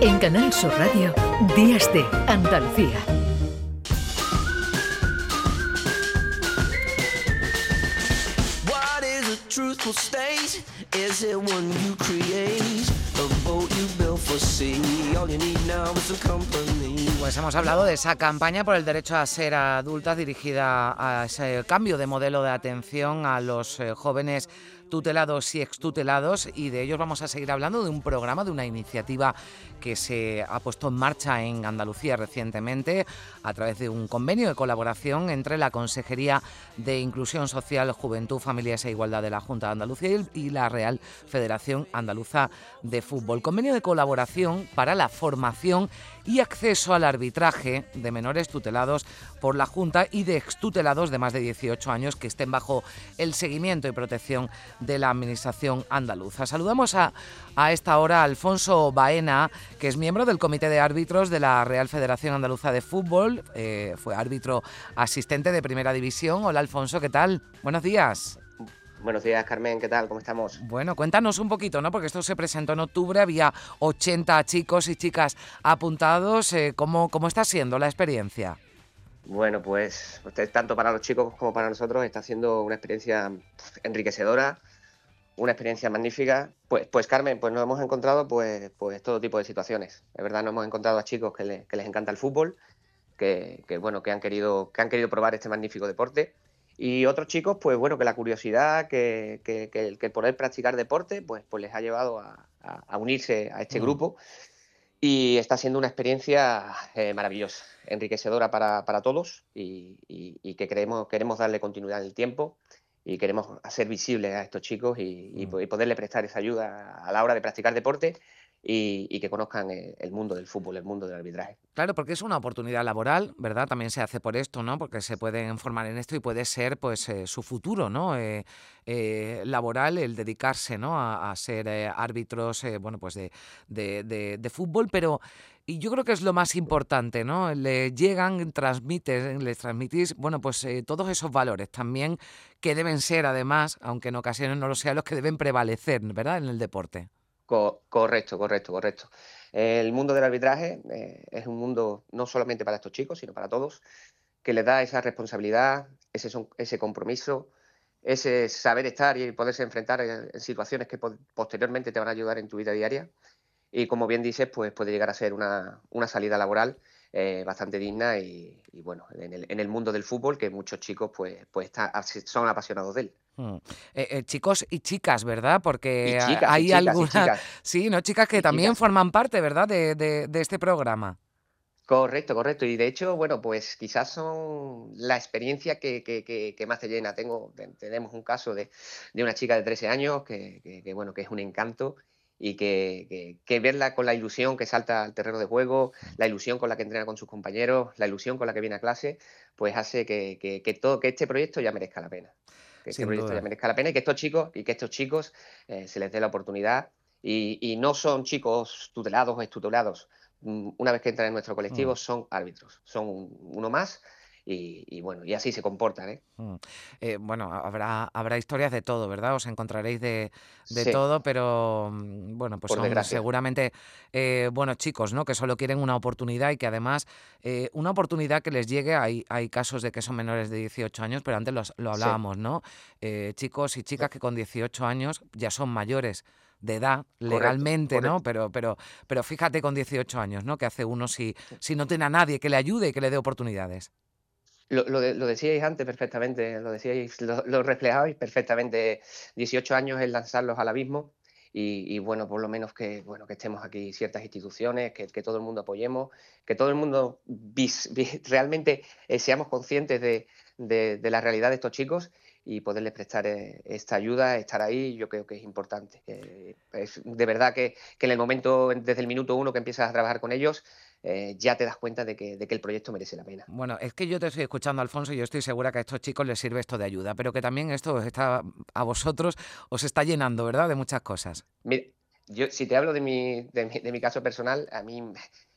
En Canal Sur Radio, Días de Andalucía. What is a truthful state? Is it one you create? A boat you built for sea. All you need now is some company. Pues hemos hablado de esa campaña por el derecho a ser adulta dirigida a ese cambio de modelo de atención a los eh, jóvenes tutelados y extutelados y de ellos vamos a seguir hablando de un programa, de una iniciativa que se ha puesto en marcha en Andalucía recientemente a través de un convenio de colaboración entre la Consejería de Inclusión Social, Juventud, Familias e Igualdad de la Junta de Andalucía y la Real Federación Andaluza de Fútbol. Convenio de colaboración para la formación y acceso al arbitraje de menores tutelados por la Junta y de extutelados de más de 18 años que estén bajo el seguimiento y protección de la Administración andaluza. Saludamos a, a esta hora a Alfonso Baena, que es miembro del Comité de Árbitros de la Real Federación Andaluza de Fútbol. Eh, fue árbitro asistente de Primera División. Hola Alfonso, ¿qué tal? Buenos días. Buenos días, Carmen, ¿qué tal? ¿Cómo estamos? Bueno, cuéntanos un poquito, ¿no? Porque esto se presentó en octubre, había 80 chicos y chicas apuntados. Eh, ¿cómo, ¿Cómo está siendo la experiencia? Bueno, pues tanto para los chicos como para nosotros está siendo una experiencia enriquecedora, una experiencia magnífica. Pues, pues Carmen, pues nos hemos encontrado pues, pues todo tipo de situaciones. Es verdad, nos hemos encontrado a chicos que, le- que les encanta el fútbol, que, que, bueno, que han querido, que han querido probar este magnífico deporte. Y otros chicos, pues bueno, que la curiosidad, que, que, que el, que poder practicar deporte, pues, pues les ha llevado a, a- a unirse a este Mm. grupo. Y está siendo una experiencia eh, maravillosa, enriquecedora para, para todos y, y- y que queremos, queremos darle continuidad en el tiempo y queremos hacer visible a estos chicos y, po- y poderle prestar esa ayuda a la hora de practicar deporte y, y que conozcan eh, el mundo del fútbol, el mundo del arbitraje. Claro, porque es una oportunidad laboral, ¿verdad? También se hace por esto, ¿no? Porque se pueden formar en esto y puede ser, pues, eh, su futuro, ¿no? Eh, eh, laboral, el dedicarse, ¿no? A, a ser eh, árbitros, eh, bueno, pues de, de, de- de fútbol, pero y yo creo que es lo más importante, ¿no? Le llegan, transmiten, les transmitís, bueno, pues eh, todos esos valores también que deben ser, además, aunque en ocasiones no lo sean, los que deben prevalecer, ¿verdad? En el deporte. Co- correcto, correcto, correcto. El mundo del arbitraje eh, es un mundo no solamente para estos chicos, sino para todos, que les da esa responsabilidad, ese, son- ese compromiso, ese saber estar y poderse enfrentar en, situaciones que po- posteriormente te van a ayudar en tu vida diaria. Y como bien dices, pues puede llegar a ser una, salida laboral eh, bastante digna y, bueno, en el, en el mundo del fútbol que muchos chicos pues, pues son apasionados de él. Mm. Eh, eh, chicos y chicas, ¿verdad? Porque Y y hay y algunas, chicas. sí, ¿no? Chicas que también forman parte, ¿verdad? De, de- de este programa. Correcto, correcto. Y de hecho, bueno, pues quizás son la experiencia que, que- que- que más te llena. Tengo, te- tenemos un caso de, de una chica de 13 años que, bueno, que es un encanto y que, verla con la ilusión que salta al terreno de juego, la ilusión con la que entrena con sus compañeros, la ilusión con la que viene a clase, pues hace que todo, que este proyecto ya merezca la pena. Que este Sin proyecto duda. ya merezca la pena y que estos chicos, y que estos chicos eh, se les dé la oportunidad. Y, y no son chicos tutelados o extutelados mm, una vez que entran en nuestro colectivo, Mm. son árbitros, son un- uno más y, y bueno, y así se comportan, ¿eh? Mm. Eh, bueno, habrá, habrá historias de todo, ¿verdad? Os encontraréis de, de Sí, todo, pero mm, bueno, pues son seguramente eh, buenos chicos, ¿no? Que solo quieren una oportunidad y que además eh, una oportunidad que les llegue, hay, hay casos de que son menores de 18 años, pero antes los- lo Sí, hablábamos, ¿no? Eh, chicos y chicas que con 18 años ya son mayores de edad correcto, legalmente, ¿no? Pero, pero, pero fíjate con 18 años, ¿no? Que hace uno si, si no tiene a nadie que le ayude y que le dé oportunidades. Lo, lo lo decíais antes perfectamente, lo decíais, lo, reflejabais perfectamente. 18 años es lanzarlos al abismo y, y, bueno, por lo menos que, bueno, que estemos aquí ciertas instituciones, que, que todo el mundo apoyemos, que todo el mundo realmente eh, seamos conscientes de, de- la realidad de estos chicos y poderles prestar eh, esta ayuda, estar ahí, yo creo que es importante. es de verdad que, que en el momento, desde el minuto uno que empiezas a trabajar con ellos, eh, ya te das cuenta de que, de que el proyecto merece la pena. Bueno, es que yo te estoy escuchando, Alfonso, y yo estoy segura que a estos chicos les sirve esto de ayuda, pero que también esto os está, a vosotros os está llenando, ¿verdad? De muchas cosas. Mira, yo si te hablo de mi, de mi, de mi caso personal, a mí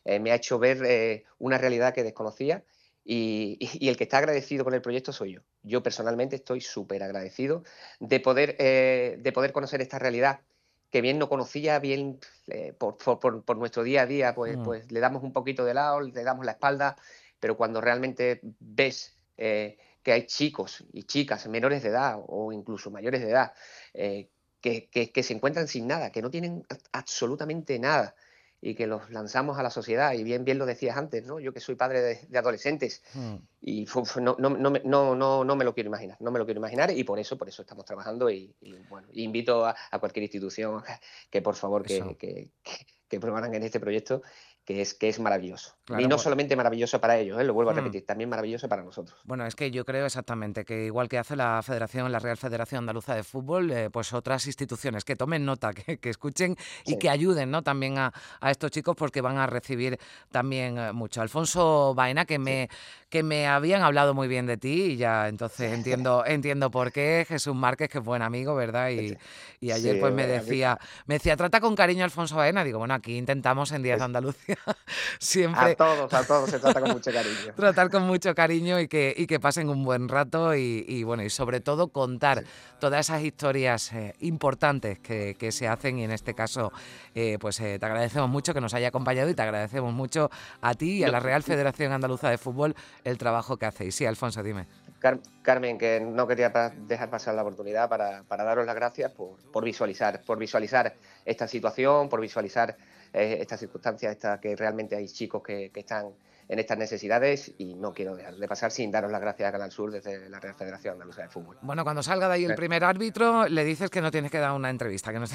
eh, me ha hecho ver eh, una realidad que desconocía y, el que está agradecido con el proyecto soy yo. Yo personalmente estoy súper agradecido de poder, de poder conocer esta realidad que bien no conocía, bien eh, por, por, por, nuestro día a día, pues, mm. pues le damos un poquito de lado, le damos la espalda, pero cuando realmente ves eh, que hay chicos y chicas menores de edad o incluso mayores de edad eh, que, que, se encuentran sin nada, que no tienen absolutamente nada y que los lanzamos a la sociedad, y bien, bien lo decías antes, ¿no? Yo que soy padre de, adolescentes mm. y no, no, no, no, no, me lo quiero imaginar, no me lo quiero imaginar y por eso, por eso estamos trabajando y, bueno, invito a, cualquier institución que por favor que, que, que, en este proyecto que es, que es maravilloso. y no solamente maravilloso para ellos, ¿eh? lo vuelvo a mm. repetir, también maravilloso para nosotros. Bueno, es que yo creo exactamente que igual que hace la Federación, la Real Federación Andaluza de Fútbol, eh, pues otras instituciones que tomen nota, que, escuchen y que ayuden ¿no? también a, estos chicos porque van a recibir también eh, mucho. Alfonso Baena, que me, que me habían hablado muy bien de ti y ya entonces entiendo, entiendo por qué. Jesús Márquez, que es buen amigo, ¿verdad? Y, y ayer pues me decía, me decía, trata con cariño a Alfonso Baena. Digo, bueno, aquí intentamos en Díaz de Andalucía siempre. A todos, a todos se trata con mucho cariño. Tratar con mucho cariño y que, y que pasen un buen rato y, bueno, y sobre todo contar todas esas historias eh, importantes que, que, se hacen y en este caso, eh, pues eh, te agradecemos mucho que nos haya acompañado y te agradecemos mucho a ti y a la Real Federación Andaluza de Fútbol el trabajo que hacéis. Sí, Alfonso, dime. Carmen, que no quería dejar pasar la oportunidad para, para daros las gracias por, por, visualizar, por visualizar esta situación, por visualizar eh, estas circunstancias, esta, que realmente hay chicos que, que están en estas necesidades y no quiero dejar de pasar sin daros las gracias a Canal Sur desde la Real Federación Andaluza de Fútbol. Bueno, cuando salga de ahí el primer árbitro, le dices que no tienes que dar una entrevista, que no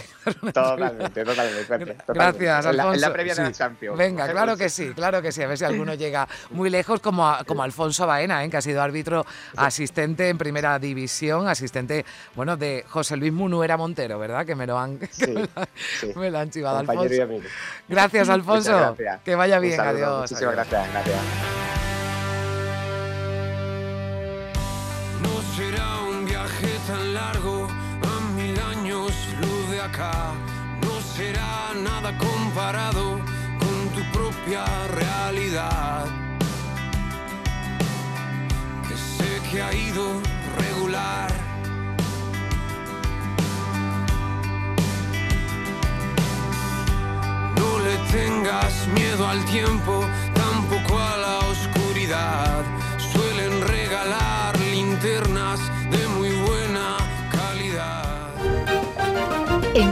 Totalmente, totalmente, Gracias, Alfonso. En la, previa de Champions. Venga, claro que sí, claro que sí. A ver si alguno llega muy lejos, como, como Alfonso Baena, ¿eh? que ha sido árbitro asistente en primera división, asistente, bueno, de José Luis Munuera Montero, ¿verdad? Que me lo han, me lo han chivado, Alfonso. Gracias, Alfonso. Que vaya bien, adiós. Muchísimas gracias. No será un viaje tan largo, a mil años luz de acá. No será nada comparado con tu propia realidad. Que sé que ha ido regular. No le tengas miedo al tiempo